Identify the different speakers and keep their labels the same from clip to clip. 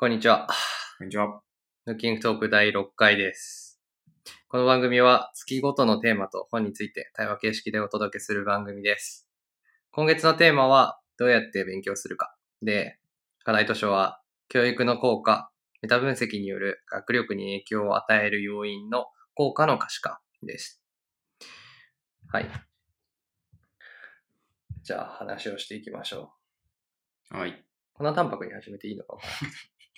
Speaker 1: こんにちは。
Speaker 2: こんにちは。
Speaker 1: ヌッキングトーク第6回です。この番組は月ごとのテーマと本について対話形式でお届けする番組です。今月のテーマはどうやって勉強するか。で、課題図書は教育の効果、メタ分析による学力に影響を与える要因の効果の可視化です。はい。じゃあ話をしていきましょ
Speaker 2: はい。
Speaker 1: う。こんな淡白に始めていいのかな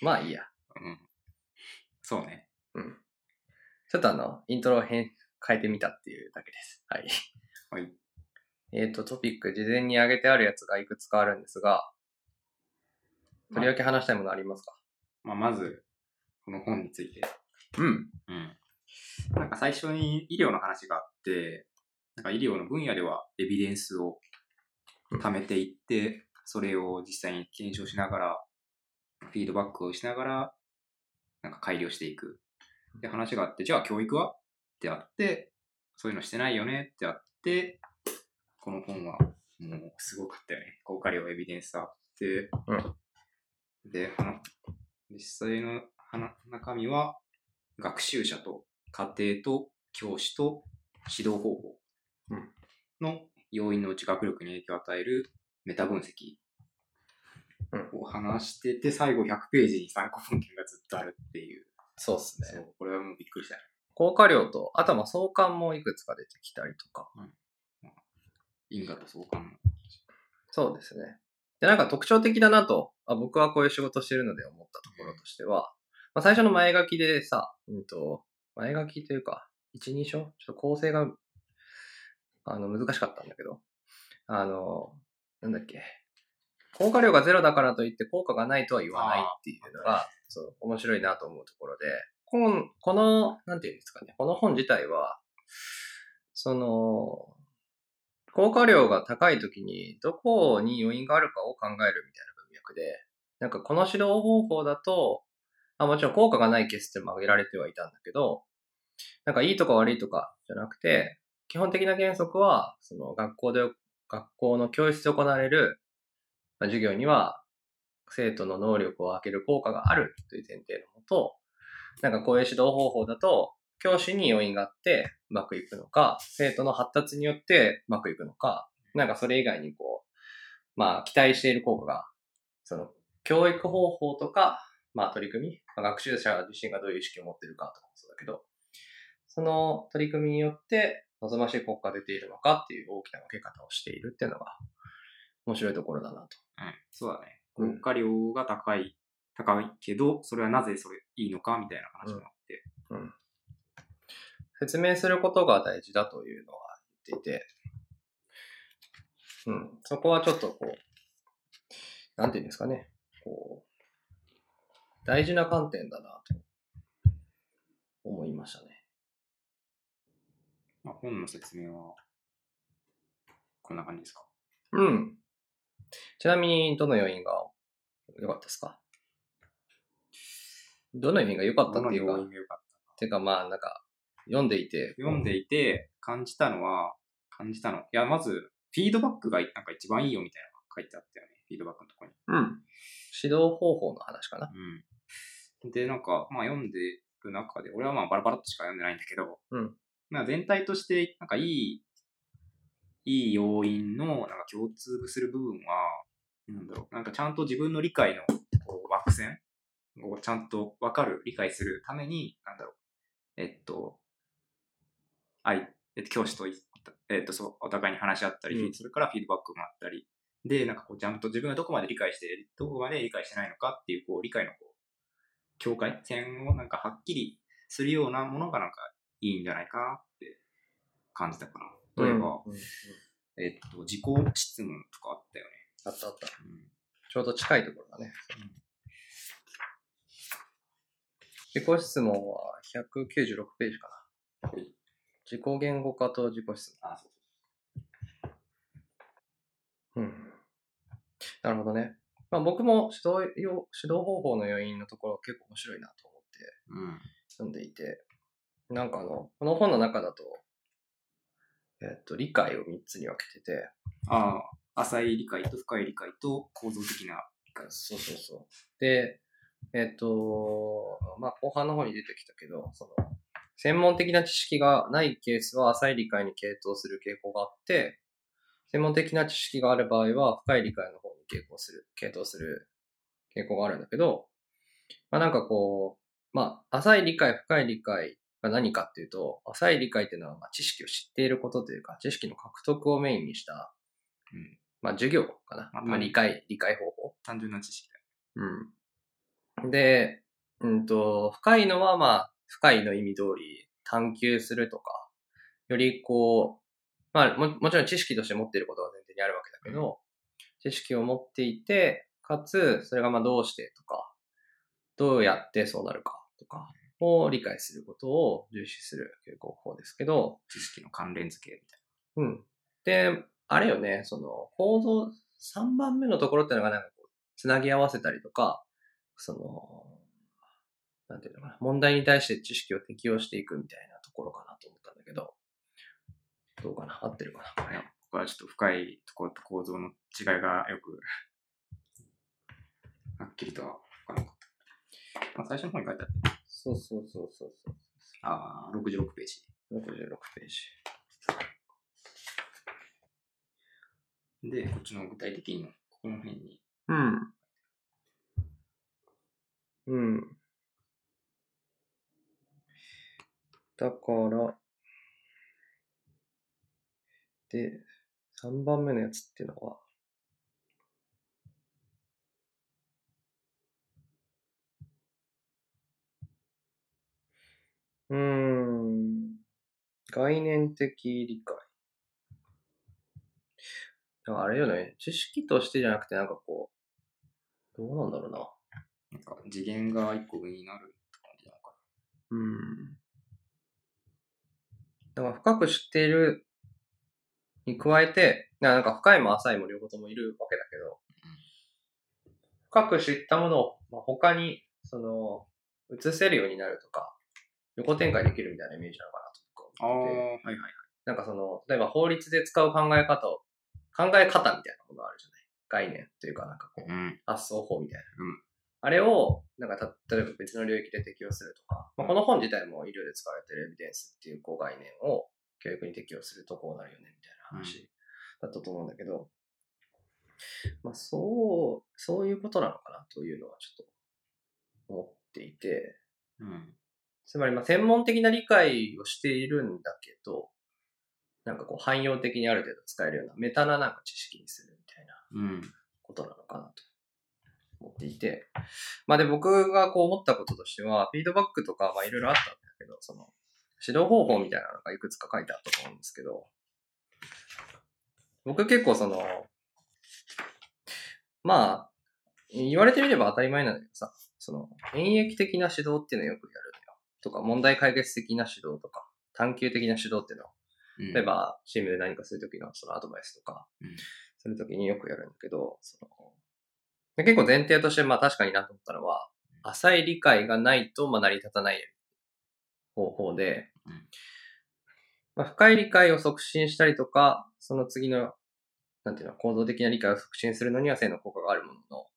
Speaker 1: まあいいや。
Speaker 2: うん。そうね。
Speaker 1: うん。ちょっとあの、イントロを変変えてみたっていうだけです。はい。
Speaker 2: はい。
Speaker 1: えっ、と、トピック、事前に上げてあるやつがいくつかあるんですが、とりわけ話したいものありますか、
Speaker 2: まあ、まず、この本について。
Speaker 1: うん。
Speaker 2: うん。なんか最初に医療の話があって、なんか医療の分野ではエビデンスを貯めていって、それを実際に検証しながら、フィードバックをしながら、なんか改良していく。で、話があって、じゃあ教育は？ってあって、そういうのしてないよね？ってあって、この本はもうすごかったよね。効果量エビデンスあって、で、あの、実際の話中身は、学習者と家庭と教師と指導方法
Speaker 1: うん。
Speaker 2: の要因のうち学力に影響を与えるメタ分析
Speaker 1: うん
Speaker 2: を話してて、最後100ページに参考文献がずっとあるっていう。
Speaker 1: そうっすね。
Speaker 2: そう、これはもうびっくりしたね。
Speaker 1: 効果量と、あとはまあ相関もいくつか出てきたりとか。
Speaker 2: 因果と相関の。
Speaker 1: そうですね。で、なんか特徴的だなと、あ僕はこういう仕事してるので思ったところとしては、まあ、最初の前書きでさ、うんと、前書きというか、一人称？ちょっと構成が、あの、難しかったんだけど、あの、なんだっけ、効果量がゼロだからといって効果がないとは言わないっていうのが、そう、面白いなと思うところで、この、この、なんていうんですかね、この本自体は、その、効果量が高い時にどこに要因があるかを考えるみたいな文脈で、なんかこの指導方法だと、あもちろん効果がないケースっても挙げられてはいたんだけど、なんかいいとか悪いとかじゃなくて、基本的な原則は、その学校で、学校の教室で行われる授業には、生徒の能力を上げる効果があるという前提のもと、なんかこういう指導方法だと、教師に要因があってうまくいくのか、生徒の発達によってうまくいくのか、なんかそれ以外にこう、まあ期待している効果が、その教育方法とか、まあ取り組み、まあ、学習者自身がどういう意識を持っているかとかもそうだけど、その取り組みによって望ましい効果が出ているのかっていう大きな分け方をしているっていうのが面白いところだなと。
Speaker 2: うん、そうだね。
Speaker 1: うん
Speaker 2: 効果量が高い、高いけど、それはなぜそれいいのかみたいな話もあって。
Speaker 1: 説明することが大事だというのは言っていて、うん、そこはちょっとこう、なんていうんですかね、こう、大事な観点だなと思いましたね。
Speaker 2: まあ、本の説明は、こんな感じですか？
Speaker 1: うん。ちなみに、どの要因が良かったですか？どの要因が良かったっていうか、
Speaker 2: どの要因が良かった
Speaker 1: ていうかまあなんか、読んでいて、
Speaker 2: 読んでいて感じたのは、感じたの。いや、まず、フィードバックがなんか一番いいよみたいなのが書いてあったよね。フィードバックのところに。
Speaker 1: うん。指導方法の話かな。
Speaker 2: うん。で、なんか、まあ読んでる中で、俺はまあバラバラっとしか読んでないんだけど、
Speaker 1: うん。
Speaker 2: まあ全体として、なんかいい、いい要因の、なんか共通する部分は、なんだろう、なんかちゃんと自分の理解のこう枠線をちゃんと分かる、理解するために、なんだろう、えっと、あい、えっと、教師とい、えっと、そう、お互いに話し合ったり、
Speaker 1: うん
Speaker 2: それからフィードバックもあったり、で、なんかこう、ちゃんと自分がどこまで理解して、どこまで理解してないのかっていう、こう、理解のこう、境界線をなんかはっきりするようなものがなんかいいんじゃないかなって感じたかな。例えば、
Speaker 1: うんうん
Speaker 2: えっと、自己質問とかあったよね。
Speaker 1: あったあった。
Speaker 2: うん
Speaker 1: ちょうど近いところだね。自己質問は196ページかな。
Speaker 2: はい
Speaker 1: 自己言語化と自己質
Speaker 2: あ、そう
Speaker 1: 問。うん。なるほどね。まあ僕も指導用指導方法の要因のところ結構面白いなと思って
Speaker 2: うん。
Speaker 1: 読んでいて、なんかあの、この本の中だと、えっと、理解を3つに分けてて、
Speaker 2: ああ、浅い理解と深い理解と構造的な理解。
Speaker 1: そうそうそう。で、えっ、と、まあ、後半の方に出てきたけど、その、専門的な知識がないケースは浅い理解に傾倒する傾向があって、専門的な知識がある場合は深い理解の方に傾向する、傾倒する傾向があるんだけど、まあなんかこう、まあ浅い理解、深い理解が何かっていうと、浅い理解っていうのはまあ知識を知っていることというか、知識の獲得をメインにした、
Speaker 2: うん
Speaker 1: まあ授業かな。
Speaker 2: まあ
Speaker 1: まあ理解、理解方法。
Speaker 2: 単純な知識だよ。
Speaker 1: うん。で、うんと、深いのはまあ、深いの意味通り探求するとか、よりこう、まあも、もちろん知識として持っていることが前提にあるわけだけど、知識を持っていて、かつ、それがまあどうしてとか、どうやってそうなるかとかを理解することを重視する傾向法ですけど、
Speaker 2: 知識の関連付けみたい
Speaker 1: うん。で、あれよね、その、構造、3番目のところっていうのがなんかこう、つなぎ合わせたりとか、その、なんていうのかな、問題に対して知識を適用していくみたいなところかなと思ったんだけど、どうかな合ってるかなこ
Speaker 2: な。い
Speaker 1: れ
Speaker 2: や、僕はちょっと深いところと構造の違いがよく、はっきりとはわからなかった。まあ、最初の方に書いてあって、
Speaker 1: そうそうそうそうそう。
Speaker 2: ああ、66ページ。
Speaker 1: 66ページ。
Speaker 2: で、こっちの具体的に、ここの辺に、
Speaker 1: うん。うん。だから、で、3番目のやつっていうのは、うーん。概念的理解。だからあれよね、知識としてじゃなくてなんかこう、どうなんだろうな。
Speaker 2: なんか次元が一個上になるって感じなのか
Speaker 1: うん。だから深く知っているに加えて、ななんか深いも浅いも両方ともいるわけだけど、深く知ったものを、まあ、他に、その、移せるようになるとか、横展開できるみたいなイメージなのかなと思ってて、
Speaker 2: はいはいはい。
Speaker 1: なんかその、例えば法律で使う考え方を、考え方みたいなものあるじゃない？概念というかなんかこう、
Speaker 2: うん。
Speaker 1: 発想法みたいな。
Speaker 2: うん
Speaker 1: あれを、なんかた、例えば別の領域で適用するとか、まあ、この本自体も医療で使われてるエビデンスっていうこう概念を教育に適用するとこうなるよね、みたいな話だったと思うんだけど、まあそう、そういうことなのかなというのはちょっと思っていて、
Speaker 2: うん。
Speaker 1: つまりまあ専門的な理解をしているんだけど、なんかこう汎用的にある程度使えるようなメタななんか知識にするみたいな。ことなのかなと思っていて。まあで僕がこう思ったこととしては、フィードバックとかまあいろいろあったんだけど、その指導方法みたいなのがいくつか書いてあったと思うんですけど、僕結構その、まあ、言われてみれば当たり前なんだけどさ、その演疫的な指導っていうのをよくやる。とか、問題解決的な指導とか、探求的な指導っていうの。を
Speaker 2: うん。
Speaker 1: 例え、ば、チームで何かするときのそのアドバイスとか
Speaker 2: うん、
Speaker 1: するときによくやるんだけど、そので結構前提として、まあ確かになと思ったのは、浅い理解がないと、まあ成り立たない方法で
Speaker 2: うん、
Speaker 1: まあ、深い理解を促進したりとか、その次の、なんていうの、行動的な理解を促進するのには性の効果があるものの、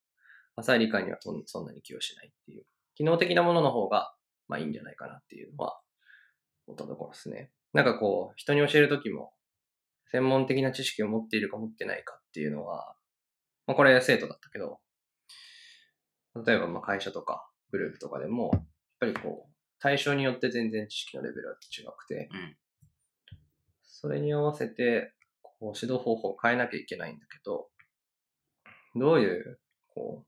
Speaker 1: 浅い理解にはそんなに寄与しないっていう、機能的なものの方が、まあいいんじゃないかなっていうのは、思ったところですね。なんかこう、人に教えるときも、専門的な知識を持っているか持ってないかっていうのは、まあこれ生徒だったけど、例えばまあ会社とかグループとかでも、やっぱりこう、対象によって全然知識のレベルは違くて、
Speaker 2: うん
Speaker 1: それに合わせて、こう、指導方法を変えなきゃいけないんだけど、どういう、こ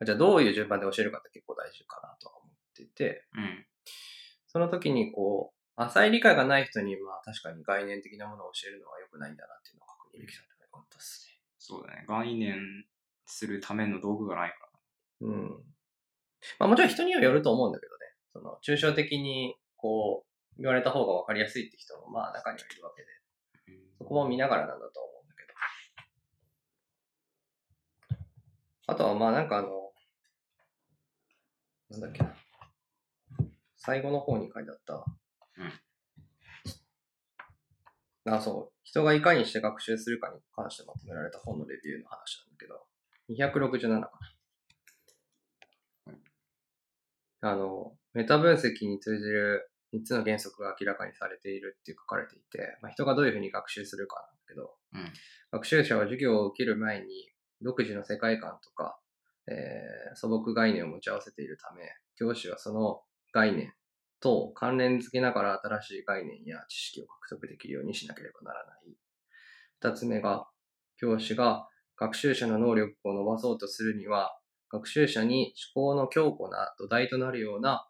Speaker 1: う、じゃあどういう順番で教えるかって結構大事かなとっていて、
Speaker 2: うん。
Speaker 1: その時にこう、浅い理解がない人に、まあ確かに概念的なものを教えるのは良くないんだなっていうのを確認できたのが良かったです
Speaker 2: そうだね。概念するための道具がないか
Speaker 1: ね。うん。まあもちろん人にはよると思うんだけどね。その、抽象的に、こう、言われた方が分かりやすいって人も、まあ中にはいるわけで、
Speaker 2: ら。
Speaker 1: そこも見ながらなんだと思うんだけど。あとはまあなんかあの、なんだっけな。最後の方に書いてあった。あ、そう。人がいかにして学習するかに関してまとめられた本のレビューの話なんだけど、267かな。あの、メタ分析に通じる3つの原則が明らかにされているって書かれていて、まあ、人がどういうふうに学習するかなんだけど、
Speaker 2: うん
Speaker 1: 学習者は授業を受ける前に独自の世界観とか、えー素朴概念を持ち合わせているため、教師はその概念と関連付けながら新しい概念や知識を獲得できるようにしなければならない。二つ目が、教師が学習者の能力を伸ばそうとするには、学習者に思考の強固な土台となるような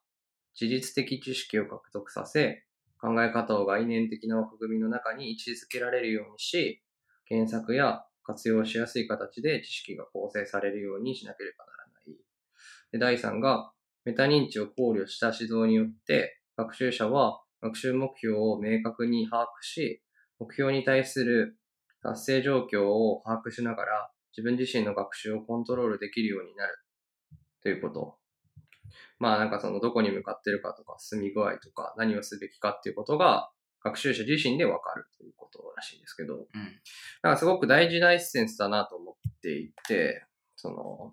Speaker 1: 事実的知識を獲得させ、考え方を概念的な枠組みの中に位置づけられるようにし、検索や活用しやすい形で知識が構成されるようにしなければならない。で第3が、メタ認知を考慮した指導によって、学習者は学習目標を明確に把握し、目標に対する達成状況を把握しながら、自分自身の学習をコントロールできるようになる。ということ。まあなんかそのどこに向かってるかとか、進み具合とか、何をすべきかっていうことが、学習者自身でわかるということらしいんですけど、
Speaker 2: うん。
Speaker 1: なんかすごく大事なエッセンスだなと思っていて、その、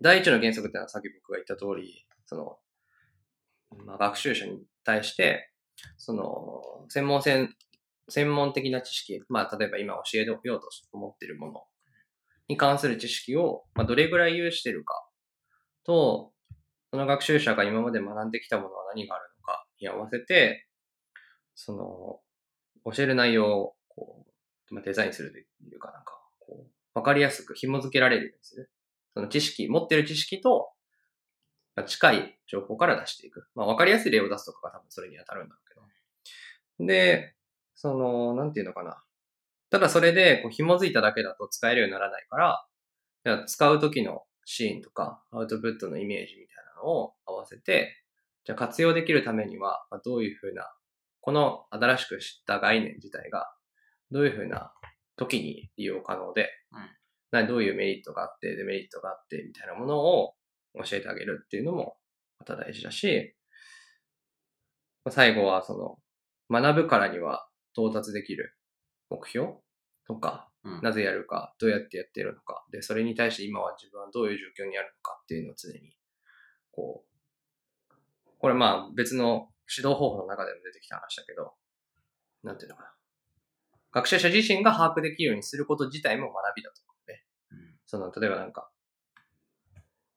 Speaker 1: 第一の原則ってのはさっき僕が言った通り、その、まあ、学習者に対して、その、専門性、専門的な知識、まあ、例えば今教えようと思っているものに関する知識を、まあ、どれぐらい有してるかと、その学習者が今まで学んできたものは何があるのかに合わせて、その、教える内容を、こう、まあ、デザインするというかなんか、こう、わかりやすく紐付けられるようにする。その知識、持ってる知識と、近い情報から出していく。まあ、わかりやすい例を出すとかが多分それに当たるんだろうけど。で、その、なんていうのかな。ただそれで、こう、紐づいただけだと使えるようにならないから、じゃあ使う時のシーンとか、アウトプットのイメージみたいなのを合わせて、じゃあ活用できるためには、まどういうふうな、この新しく知った概念自体が、どういうふうな時に利用可能で、どういうメリットがあって、デメリットがあって、みたいなものを教えてあげるっていうのもまた大事だし、まあ最後はその、学ぶからには到達できる目標とか、
Speaker 2: うん。
Speaker 1: なぜやるか、どうやってやっているのか、で、それに対して今は自分はどういう状況にあるのかっていうのを常に、こう、これまあ別の指導方法の中でも出てきた話だけど、なんていうのかな。学習者自身が把握できるようにすること自体も学びだとその、例えばなんか、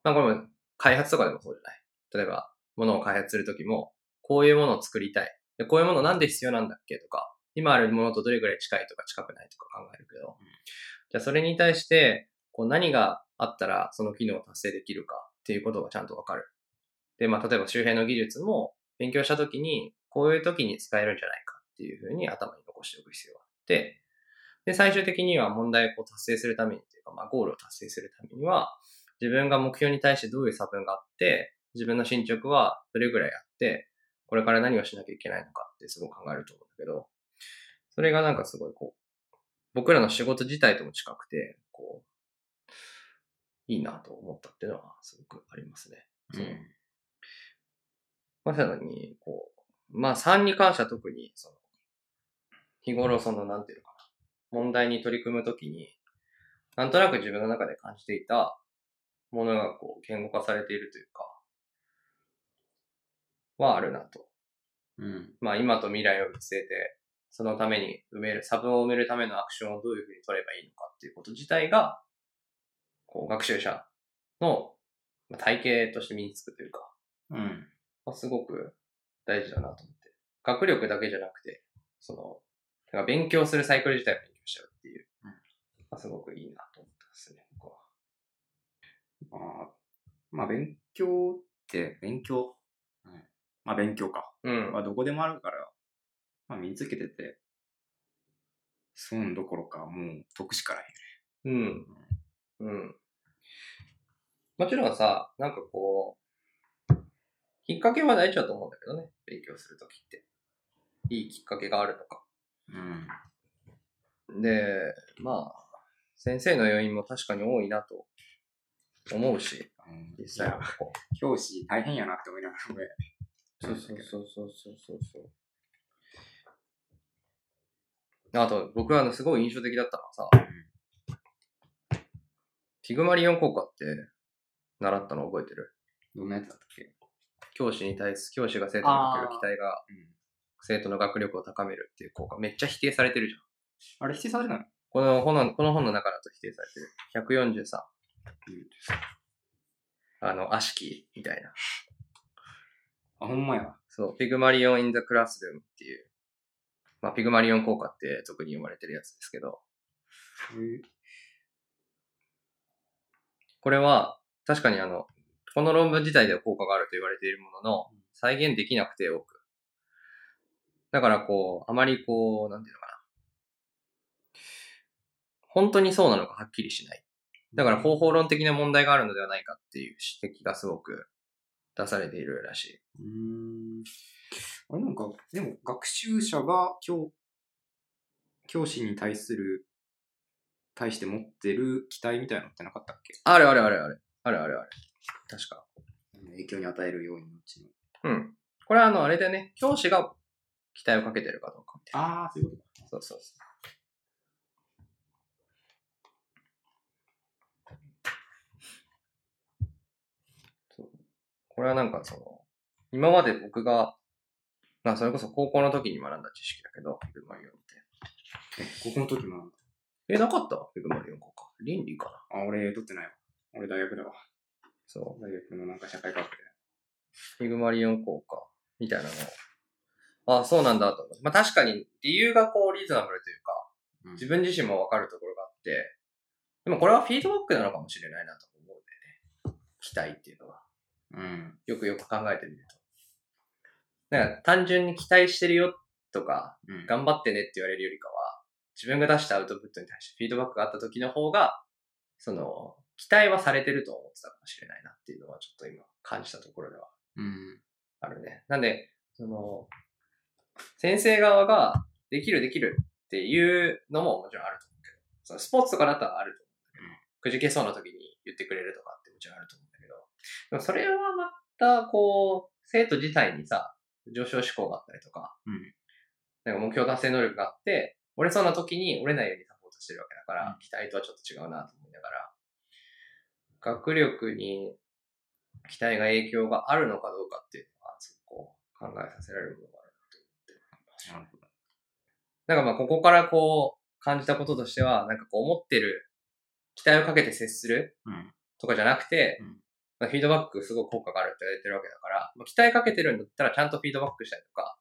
Speaker 1: まあこれも開発とかでもそうじゃない？例えば、ものを開発するときも、こういうものを作りたい。で、こういうものなんで必要なんだっけとか、今あるものとどれぐらい近いとか近くないとか考えるけど、じゃあそれに対して、こう何があったらその機能を達成できるかっていうことがちゃんとわかる。で、まあ例えば周辺の技術も勉強したときに、こういうときに使えるんじゃないかっていうふうに頭に残しておく必要があって、で、最終的には問題を達成するためにというか、まあゴールを達成するためには、自分が目標に対してどういう差分があって、自分の進捗はどれぐらいあって、これから何をしなきゃいけないのかってすごく考えると思うんだけど、それがなんかすごいこう、僕らの仕事自体とも近くて、こう、いいなと思ったっていうのはすごくありますね。そのまさに、こう、まあ3に関しては特に、その、日頃その、なんていうのかな、問題に取り組むときに、なんとなく自分の中で感じていたものがこう、言語化されているというか、はあるなと。
Speaker 2: うん。
Speaker 1: まあ今と未来を見据えて、そのために埋める、差分を埋めるためのアクションをどういうふうに取ればいいのかっていうこと自体が、こう、学習者のまあ体系として身につくというか、
Speaker 2: うん。
Speaker 1: まあ、すごく大事だなと思って。学力だけじゃなくて、その、か勉強するサイクル自体を勉強しちゃうっていう、
Speaker 2: うん
Speaker 1: まあ、すごくいいなと思ったですね、僕は。
Speaker 2: まあ、まあ、勉強って、勉強？うん。まあ、勉強か。
Speaker 1: うん。
Speaker 2: まあ、どこでもあるから、まあ、身につけてて、損どころか、もう、得しかない。
Speaker 1: うん。うん。もちろんさ、なんかこう、きっかけは大事だと思うんだけどね、勉強するときって。いいきっかけがあるのか。
Speaker 2: うん。
Speaker 1: で、まあ、先生の要因も確かに多いなと思うし、
Speaker 2: うん
Speaker 1: 実際は。
Speaker 2: 教師大変やなって思いながら。
Speaker 1: そうそうそうそうそうそう。あと、僕はあの、すごい印象的だったのはさ、ピグマリオン効果って習ったの覚えてる？
Speaker 2: どんなやつだったっけ？
Speaker 1: 教師に対す、教師が生徒にかける期待が
Speaker 2: うん。
Speaker 1: 生徒の学力を高めるっていう効果、めっちゃ否定されてるじゃん。
Speaker 2: あれ否定されてないの？
Speaker 1: この本のこの本の中だと否定されてる。143。あの、悪しきみたいな。
Speaker 2: あ、ほんまや。
Speaker 1: そう、 Pygmalion in the Classroom っていう、まあ、ピグマリオン効果って特に呼ばれてるやつですけど、
Speaker 2: え
Speaker 1: これは確かにあの、この論文自体では効果があると言われているものの、再現できなくて多く。だからこう、あまりこう、なんていうのかな。本当にそうなのかはっきりしない。だから方法論的な問題があるのではないかっていう指摘がすごく出されているらしい。
Speaker 2: うーん。あれなんか、でも学習者が教、教師に対する、対して持ってる期待みたいなのってなかったっけ？
Speaker 1: あるあるあるある。あるあるある。確か。
Speaker 2: 影響に与えるようにのうちの。
Speaker 1: うん。これはあの、あれだよね。教師が期待をかけてるかどうかみたいな。
Speaker 2: ああ、そういうことか。
Speaker 1: そうそう。そうこれはなんかその、今まで僕が、まあそれこそ高校の時に学んだ知識だけど、ピグマリオンって。
Speaker 2: え、高校の時もなんだ？
Speaker 1: え、なかった？ピグマリオン効果。倫理かな？
Speaker 2: あ、俺取ってないわ。俺大学だわ。
Speaker 1: そ
Speaker 2: 大学のなんか社会科学で。
Speaker 1: う。ピグマリオン効果みたいなのを。あ、そうなんだと思う。まあ確かに理由がこうリーズナブルというか、
Speaker 2: うん
Speaker 1: 自分自身もわかるところがあって、でもこれはフィードバックなのかもしれないなと思うんだよね。期待っていうのは。
Speaker 2: うん。
Speaker 1: よくよく考えてみると。だから単純に期待してるよとか、
Speaker 2: うん。
Speaker 1: 頑張ってねって言われるよりかは、自分が出したアウトプットに対してフィードバックがあった時の方が、その、期待はされてると思ってたかもしれないなっていうのはちょっと今感じたところでは
Speaker 2: うん。
Speaker 1: あるね。なんで、その、先生側ができるできるっていうのももちろんあると思うけど、そのスポーツとかだったらあると思うんだけど、くじけそうな時に言ってくれるとかってもちろんあると思うでもそれはまた、こう、生徒自体にさ、上昇志向があったりとか、
Speaker 2: うん
Speaker 1: なんか目標達成能力があって、折れそうな時に折れないようにサポートしてるわけだから、
Speaker 2: うん
Speaker 1: 期待とはちょっと違うなと思いながら、学力に期待が影響があるのかどうかっていうのは、すご考えさせられるものがあるなと思って。
Speaker 2: なるほど。
Speaker 1: なんかまあここからこう感じたこととしては、なんかこう思ってる期待をかけて接する
Speaker 2: うん。
Speaker 1: とかじゃなくて、
Speaker 2: うん
Speaker 1: まあ、フィードバックすごく効果があるって言われてるわけだから、まあ、期待かけてるんだったらちゃんとフィードバックしたりとか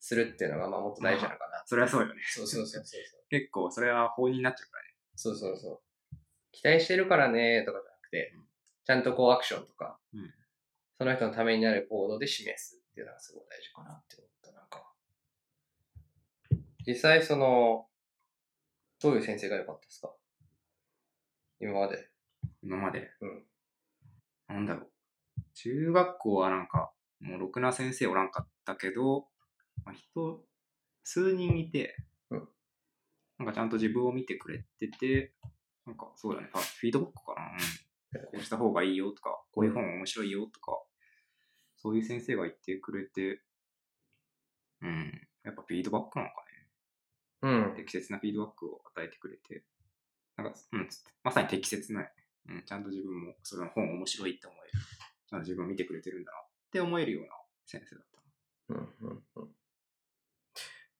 Speaker 1: するっていうのがまあもっと大事なのかな。
Speaker 2: それはそうよね。
Speaker 1: そうそうそうそう。
Speaker 2: 結構、それは法になっちゃうからね。
Speaker 1: そうそうそう。期待してるからねとかじゃなくて
Speaker 2: うん、
Speaker 1: ちゃんとこうアクションとか、
Speaker 2: うん
Speaker 1: その人のためになる行動で示すっていうのがすごい大事かなって思った。なんか、実際その、どういう先生が良かったですか？今まで。
Speaker 2: 今まで？
Speaker 1: うん。
Speaker 2: なんだろう。中学校はなんか、もうろくな先生おらんかったけど、まあ、人、数人いて、
Speaker 1: うん
Speaker 2: なんかちゃんと自分を見てくれてて、なんかそうだね、フィードバックかな。うん。こうした方がいいよとか、こういう本面白いよとか、そういう先生が言ってくれて、うん。やっぱフィードバックなのか
Speaker 1: うん
Speaker 2: ね。。適切なフィードバックを与えてくれて、なんか、うん、まさに適切な、うん、ちゃんと自分もその本面白いって思える。ちゃんと自分を見てくれてるんだなって思えるような先生だった。
Speaker 1: うんうんうん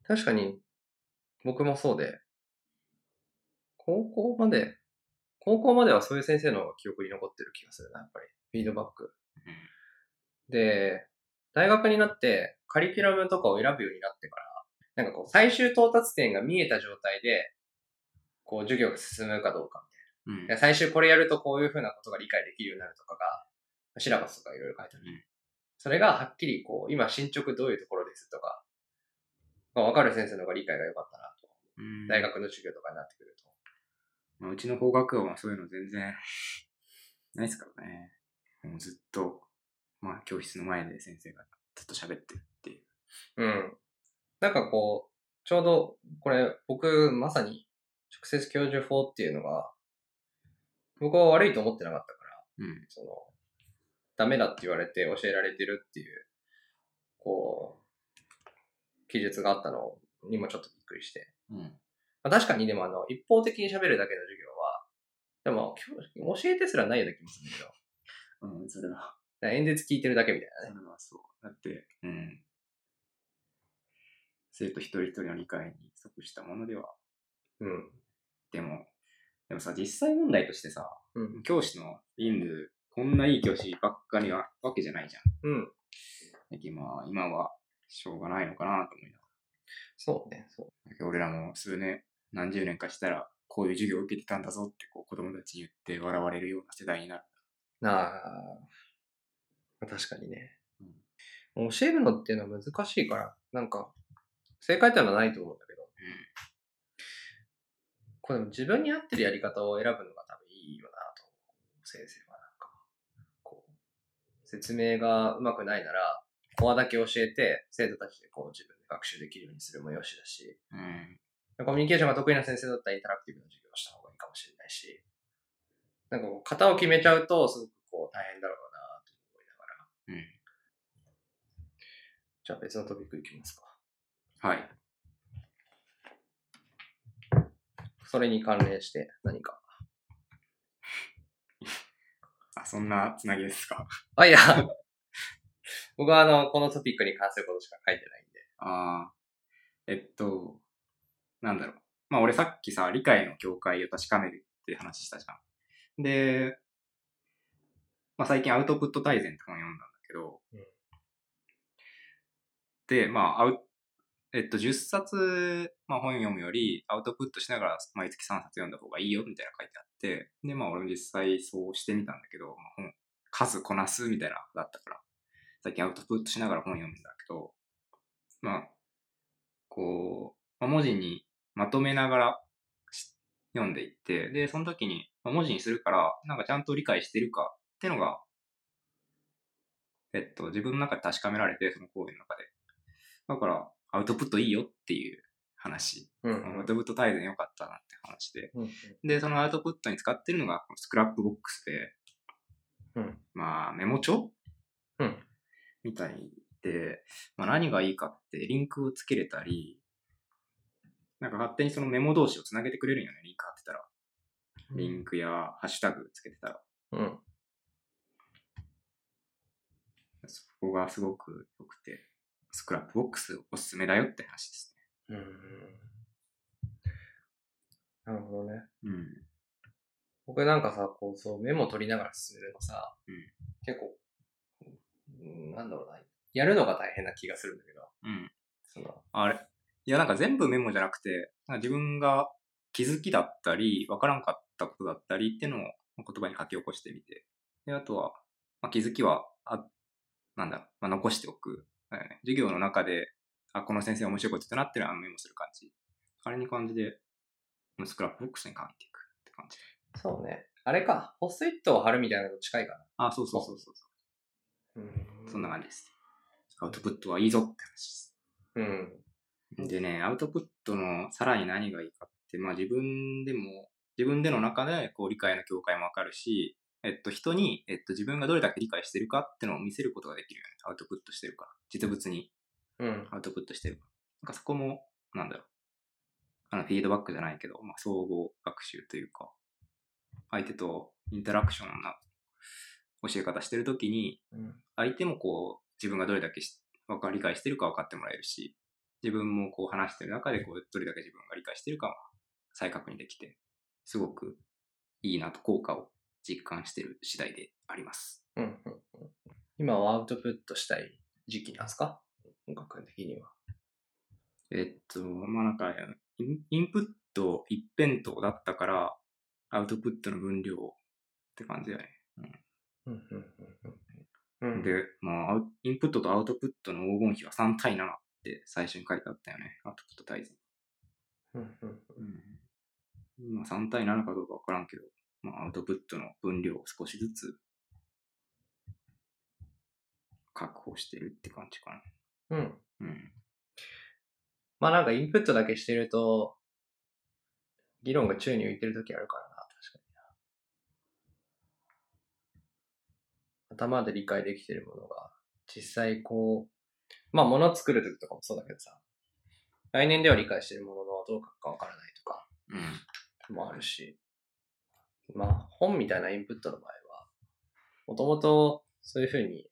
Speaker 1: 確かに、僕もそうで、高校まで、高校まではそういう先生の方が記憶に残ってる気がするな、やっぱり。フィードバック。で、大学になってカリキュラムとかを選ぶようになってから、なんかこう最終到達点が見えた状態で、こう授業が進むかどうか
Speaker 2: うん。
Speaker 1: みたいな。最終これやるとこういうふうなことが理解できるようになるとかが、シラバスとかいろいろ書いてある。
Speaker 2: うん
Speaker 1: それがはっきりこう、今進捗どういうところですとか、まあ、分かる先生の方が理解が良かったなと。
Speaker 2: うん
Speaker 1: 大学の授業とかになってくると。
Speaker 2: まあ、うちの法学部はそういうの全然 ないですからね。もうずっと、まあ、教室の前で先生がずっと喋ってるっていう。
Speaker 1: うん。なんかこう、ちょうど、これ、僕、まさに、直接教授法っていうのが、僕は悪いと思ってなかったから、
Speaker 2: うん。
Speaker 1: その、ダメだって言われて教えられてるっていう、こう、記述があったのにもちょっとびっくりして。
Speaker 2: うん。
Speaker 1: まあ、確かにでもあの、一方的に喋るだけの授業は、でも、教教えてすらないような気もするけど、
Speaker 2: うん、それは。
Speaker 1: ら演説聞いてるだけみたいなね。
Speaker 2: それはそう。だって、うん。生徒一人一人の理解に即したものでは、
Speaker 1: うん。
Speaker 2: でも、でもさ、実際問題としてさ、
Speaker 1: うん。
Speaker 2: 教師のインド、こんないい教師ばっかりはわけじゃないじゃん。
Speaker 1: うん。
Speaker 2: だけどまあ、今はしょうがないのかなと思いなが
Speaker 1: そうね、そう。
Speaker 2: ら。だけど俺らも数年、何十年かしたら、こういう授業を受けてたんだぞってこう子供たちに言って笑われるような世代になる。
Speaker 1: なあ、確かにね。教えるのっていうのは難しいから、なんか、正解っていうのはないと思うんだけど、これ自分に合ってるやり方を選ぶのが多分いいよなと思う。先生はなんか、こう、説明がうまくないなら、コアだけ教えて、生徒たちでこう自分で学習できるようにするもよしだし、
Speaker 2: うん。
Speaker 1: コミュニケーションが得意な先生だったらインタラクティブな授業をした方がいいかもしれないし、なんかこう、型を決めちゃうと、すごくこう大変だろうなと思いながら、
Speaker 2: うん。
Speaker 1: じゃあ別のトピックいきますか。
Speaker 2: はい。
Speaker 1: それに関連して何か。
Speaker 2: あ、そんなつなぎですか？
Speaker 1: あ、いや、僕はあの、このトピックに関することしか書いてないんで。
Speaker 2: ああ。えっと、なんだろう。まあ俺さっきさ、理解の境界を確かめるって話したじゃん。で、まあ最近アウトプット大全って本読んだんだけど、
Speaker 1: うん
Speaker 2: で、まあアウ、えっと、10冊、まあ、本読むより、アウトプットしながら毎月3冊読んだ方がいいよ、みたいな書いてあって、で、まあ、俺も実際そうしてみたんだけど、まあ、本、数こなすみたいなだったから、最近アウトプットしながら本読むんだけど、まあ、こう、まあ、文字にまとめながら読んでいって、で、その時に、まあ、文字にするから、なんかちゃんと理解してるかってのが、えっと、自分の中で確かめられて、その講義の中で。だから、アウトプットいいよっていう話。
Speaker 1: うん
Speaker 2: アウトプット大全良かったなって話で。
Speaker 1: うん。
Speaker 2: で、そのアウトプットに使ってるのが、 Scrapbox で、
Speaker 1: うん。
Speaker 2: まあ、メモ帳？
Speaker 1: うん。
Speaker 2: みたいで、まあ、何がいいかって、リンクをつけれたり、なんか勝手にそのメモ同士をつなげてくれるんよね、リンク貼ってたら。リンクやハッシュタグつけてたら。
Speaker 1: うん。
Speaker 2: そこがすごく良くて、 Scrapbox おすすめだよって話です
Speaker 1: うん。なるほどね。
Speaker 2: ね。うん。
Speaker 1: 僕なんかさ、こう、そう、メモ取りながら進めるのさ、
Speaker 2: うん
Speaker 1: 結構、うんなんだろうな。やるのが大変な気がするんだけど、
Speaker 2: うん。
Speaker 1: その、
Speaker 2: あれ？いや、なんか全部メモじゃなくて、なんか自分が気づきだったり、わからんかったことだったりっていうのを言葉に書き起こしてみて。で、あとは、まあ、気づきは、あ、なんだまあ、残しておく。だよね。授業の中で、あ、この先生面白いこと言ったなっていうのはメモする感じ。あれに感じで、 Scrapbox に書いていくって感じ。
Speaker 1: そうね。あれか、ポストイットを貼るみたいなのと近いか
Speaker 2: あ、そうそうそうそう。
Speaker 1: うん
Speaker 2: う。そんな感じです。アウトプットはいいぞって話です。
Speaker 1: うん。
Speaker 2: でね、アウトプットのさらに何がいいかって、まあ自分でも、自分での中でこう理解の境界もわかるし、えっと人に、えっと自分がどれだけ理解してるかってのを見せることができるよね。アウトプットしてるから。実物に
Speaker 1: うん。
Speaker 2: アウトプットしてるから。なんかそこも、なんだろう。あの、フィードバックじゃないけど、まあ総合学習というか、相手とインタラクションな教え方してるときに、
Speaker 1: うん。
Speaker 2: 相手もこう、自分がどれだけしわか理解してるか分かってもらえるし、自分もこう話してる中でこう、どれだけ自分が理解してるかは再確認できて、すごくいいなと効果を実感してる次第であります。
Speaker 1: うん。うんうん今はアウトプットしたい時期なんですか？音楽的には。
Speaker 2: えっと、まあなんか、インインプット一辺倒だったから、アウトプットの分量って感じだよね。
Speaker 1: うん。うん。
Speaker 2: で、まあ、アウインプットとアウトプットの黄金比は3対7って最初に書いてあったよね。アウトプット大全。
Speaker 1: うん。うん。
Speaker 2: うん。まあ3対7かどうかわからんけど、まあアウトプットの分量を少しずつ確保してるって感じか
Speaker 1: うん。
Speaker 2: な。うん。
Speaker 1: まあなんかインプットだけしてると、議論が宙に浮いてる時あるからな、確かにな。頭で理解できてるものが、実際こう、まあ物作る時とかもそうだけどさ、来年では理解してるもののどう書くかわからないとか
Speaker 2: うん。
Speaker 1: もあるし、まあ本みたいなインプットの場合は、もともとそういうふうに、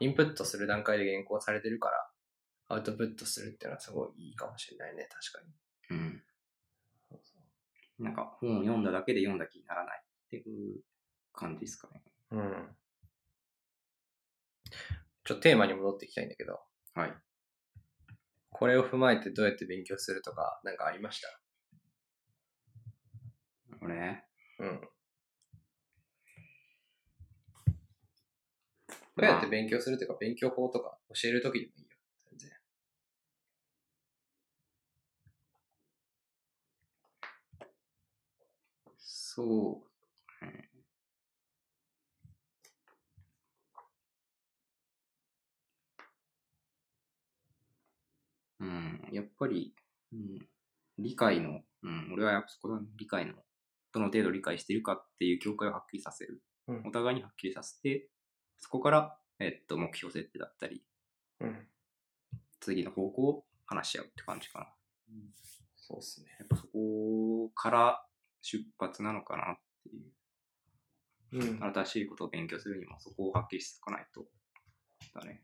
Speaker 1: インプットする段階で原稿されてるから、アウトプットするっていうのはすごいいいかもしれないね、確かに。
Speaker 2: うん。なんか本を読んだだけで読んだ気にならないっていう感じですかね。
Speaker 1: うん。ちょっとテーマに戻っていきたいんだけど、
Speaker 2: はい。
Speaker 1: これを踏まえてどうやって勉強するとか、なんかありました？
Speaker 2: これ、
Speaker 1: うん。どうやって勉強するというか、勉強法とか教えるときでもいいよ。全然。
Speaker 2: そう、ね。うん、やっぱり、うん、理解の、うん、俺はやっぱそこだね、理解の、どの程度理解しているかっていう境界をはっきりさせる。
Speaker 1: うん
Speaker 2: お互いにはっきりさせて、そこから、えっと、目標設定だったり、
Speaker 1: うん。
Speaker 2: 次の方向を話し合うって感じかな。
Speaker 1: そうっすね。
Speaker 2: やっぱそこから出発なのかなっていう。
Speaker 1: うん。
Speaker 2: 新しいことを勉強するにもそこをはっきりしておかないと。だね。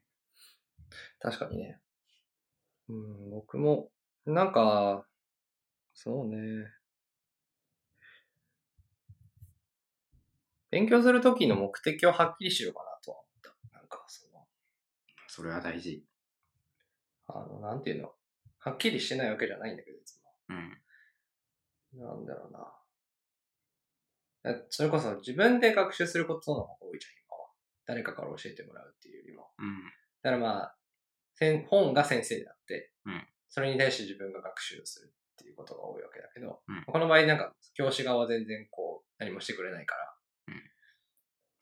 Speaker 1: 確かにね。うん、僕も、なんか、そうね。勉強するときの目的をはっきりしようかなとは思った。なんか、その、
Speaker 2: それは大事。
Speaker 1: あの、なんていうの？はっきりしてないわけじゃないんだけど、いつ
Speaker 2: うん。
Speaker 1: も。なんだろうな。えそれこそ自分で学習することの方が多いじゃん、今は。誰かから教えてもらうっていうよりも。
Speaker 2: うん。
Speaker 1: だからまあ、先本が先生であって、
Speaker 2: うん
Speaker 1: それに対して自分が学習するっていうことが多いわけだけど、
Speaker 2: うん
Speaker 1: この場合なんか教師側は全然こう何もしてくれないから、
Speaker 2: うん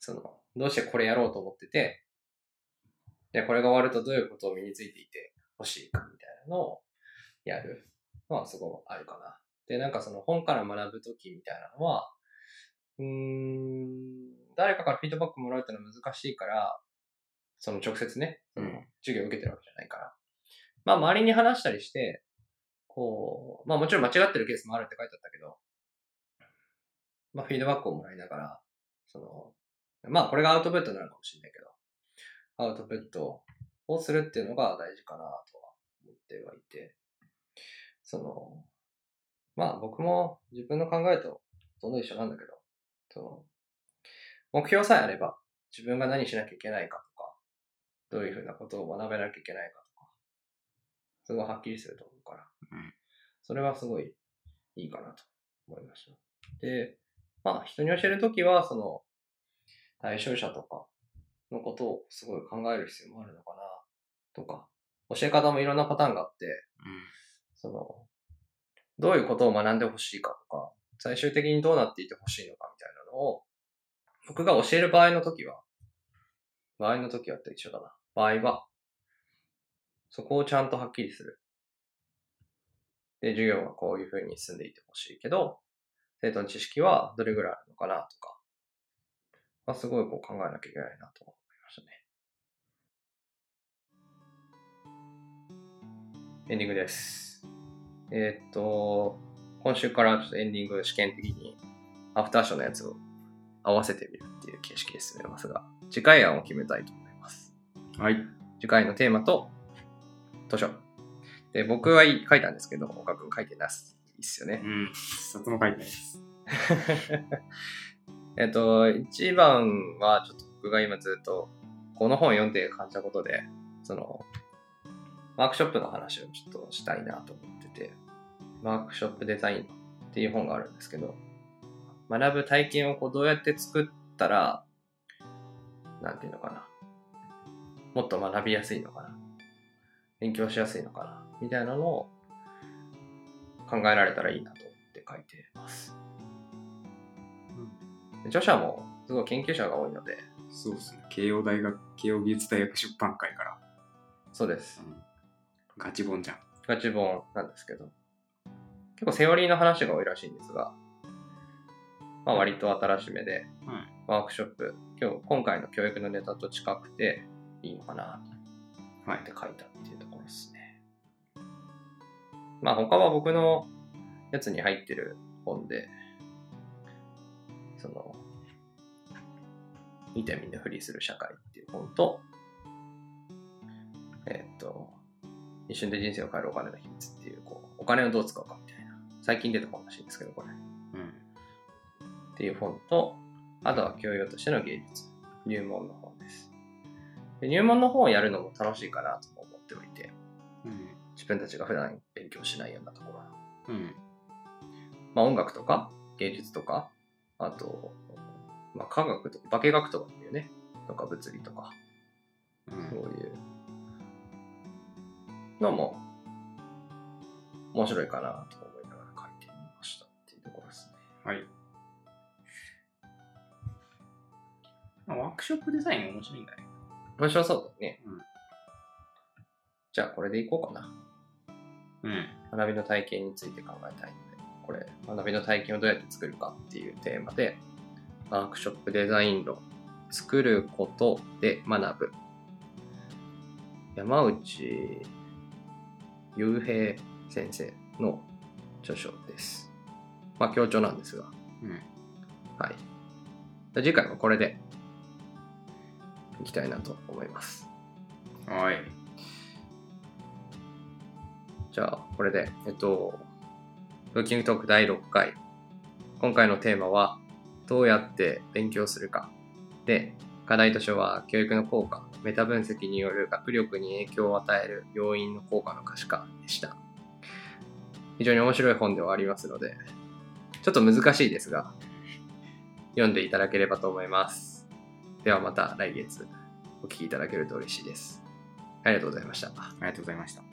Speaker 1: その、どうしてこれやろうと思ってて、で、これが終わるとどういうことを身についていてほしいかみたいなのをやるのはすごいあるかな。で、なんかその本から学ぶときみたいなのは、うーん、誰かからフィードバックもらうってのは難しいから、その直接ね、その
Speaker 2: うん
Speaker 1: 授業を受けてるわけじゃないから。まあ周りに話したりして、こう、まあもちろん間違ってるケースもあるって書いてあったけど、まあフィードバックをもらいながら、その、まあこれがアウトプットになるかもしれないけど、アウトプットをするっていうのが大事かなとは思ってはいて、その、まあ僕も自分の考えとほとんど一緒なんだけど、その、目標さえあれば自分が何しなきゃいけないかとか、どういうふうなことを学べなきゃいけないかとか、すごいはっきりすると思うから、
Speaker 2: うん
Speaker 1: それはすごいいいかなと思いました。で、まあ人に教えるときは、その、対象者とかのことをすごい考える必要もあるのかな、とか、教え方もいろんなパターンがあって、その、どういうことを学んでほしいかとか、最終的にどうなっていてほしいのかみたいなのを、僕が教える場合の時は、場合の時はって一緒だな。場合は、そこをちゃんとはっきりする。で、授業はこういう風に進んでいてほしいけど、生徒の知識はどれぐらいあるのかなとか、まあ、すごいこう考えなきゃいけないなと思いましたね。エンディングです。えーっと、今週からちょっとエンディング試験的にアフターショーのやつを合わせてみるっていう形式で進めますが、次回案を決めたいと思います。
Speaker 2: はい。
Speaker 1: 次回のテーマと図書。で、僕は書いたんですけど、岡君書いてないっすよね。
Speaker 2: うん。一冊も書いてないです。
Speaker 1: えっと、一番はちょっと僕が今ずっとこの本を読んで感じたことで、その、ワークショップの話をちょっとしたいなと思ってて、ワークショップデザインっていう本があるんですけど、学ぶ体験をこうどうやって作ったら、なんていうのかな。もっと学びやすいのかな。勉強しやすいのかな。みたいなのを考えられたらいいなと思って書いてます。著者もすごい研究者が多いので、
Speaker 2: そうですね。慶応大学、慶応美術大学出版会から。
Speaker 1: そうです。
Speaker 2: うん。ガチ本じゃん。
Speaker 1: ガチ本なんですけど、結構セオリーの話が多いらしいんですが、まあ割と新しめで、
Speaker 2: うん。
Speaker 1: ワークショップ、今日、今回の教育のネタと近くていいのかな
Speaker 2: はい
Speaker 1: って書いたっていうところですね。まあ他は僕のやつに入ってる本で、見てみんなふりする社会っていう本と、えーっと、一瞬で人生を変えるお金の秘密っていう、こう、お金をどう使うかみたいな。最近出た本らしいんですけど、これ。
Speaker 2: うん。
Speaker 1: っていう本と、あとは教養としての芸術、入門の本です。で入門の本をやるのも楽しいかなとも思っておいて、
Speaker 2: うん。
Speaker 1: 自分たちが普段勉強しないようなところ。
Speaker 2: うん。
Speaker 1: まあ音楽とか芸術とか、あと、まあ科学とか化学とかっていうね、とか物理とか、
Speaker 2: うん。
Speaker 1: そういうのも面白いかなと思いながら書いてみましたっていうところですね。
Speaker 2: はい。まあワークショップデザイン面白いんだね。
Speaker 1: 面白そうだね。
Speaker 2: うん
Speaker 1: じゃあこれでいこうかな。
Speaker 2: うん。
Speaker 1: 学びの体験について考えたいので、これ、学びの体験をどうやって作るかっていうテーマで、ワークショップデザイン論、作ることで学ぶ。山内雄平先生の著書です。まあ、強調なんですが、
Speaker 2: うん。
Speaker 1: はい。じゃあ次回はこれでいきたいなと思います。
Speaker 2: はい。
Speaker 1: じゃあ、これで、えっと、ブッキングトーク第6回。今回のテーマは、どうやって勉強するか。で、課題図書は、教育の効果、メタ分析による学力に影響を与える要因の効果の可視化でした。非常に面白い本ではありますので、ちょっと難しいですが、読んでいただければと思います。ではまた来月お聞きいただけると嬉しいです。ありがとうございました。
Speaker 2: ありがとうございました。